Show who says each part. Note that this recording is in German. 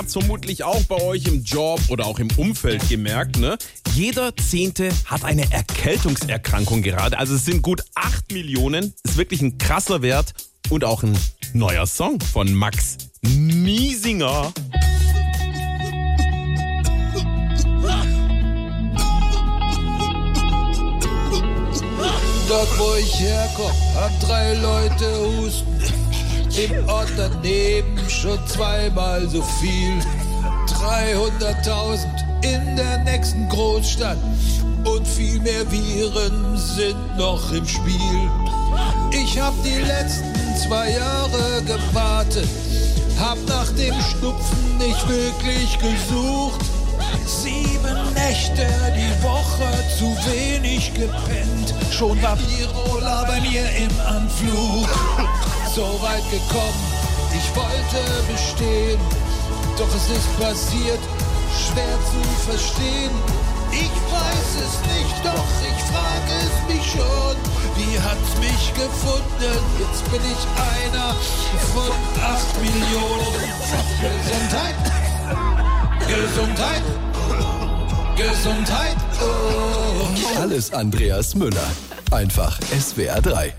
Speaker 1: habt es vermutlich auch bei euch im Job oder auch im Umfeld gemerkt, ne? Jeder Zehnte hat eine Erkältungserkrankung gerade. Also es sind gut 8 Millionen. Ist wirklich ein krasser Wert und auch ein neuer Song von Max Miesinger.
Speaker 2: Dort wo ich herkomme, haben drei Leute Husten. Im Ort daneben schon zweimal so viel. 300.000 in der nächsten Großstadt und viel mehr Viren sind noch im Spiel. Ich hab die letzten zwei Jahre gewartet, hab nach dem Schnupfen nicht wirklich gesucht. Sieben Nächte die Woche zu wenig gepennt, schon war Virola bei mir im Anflug. So weit gekommen, ich wollte bestehen, doch es ist passiert, schwer zu verstehen. Ich weiß es nicht, doch ich frage es mich schon. Wie hat's mich gefunden? Jetzt bin ich einer von acht Millionen. Gesundheit, Gesundheit, Gesundheit. Oh.
Speaker 3: Alles Andreas Müller. Einfach SWR 3.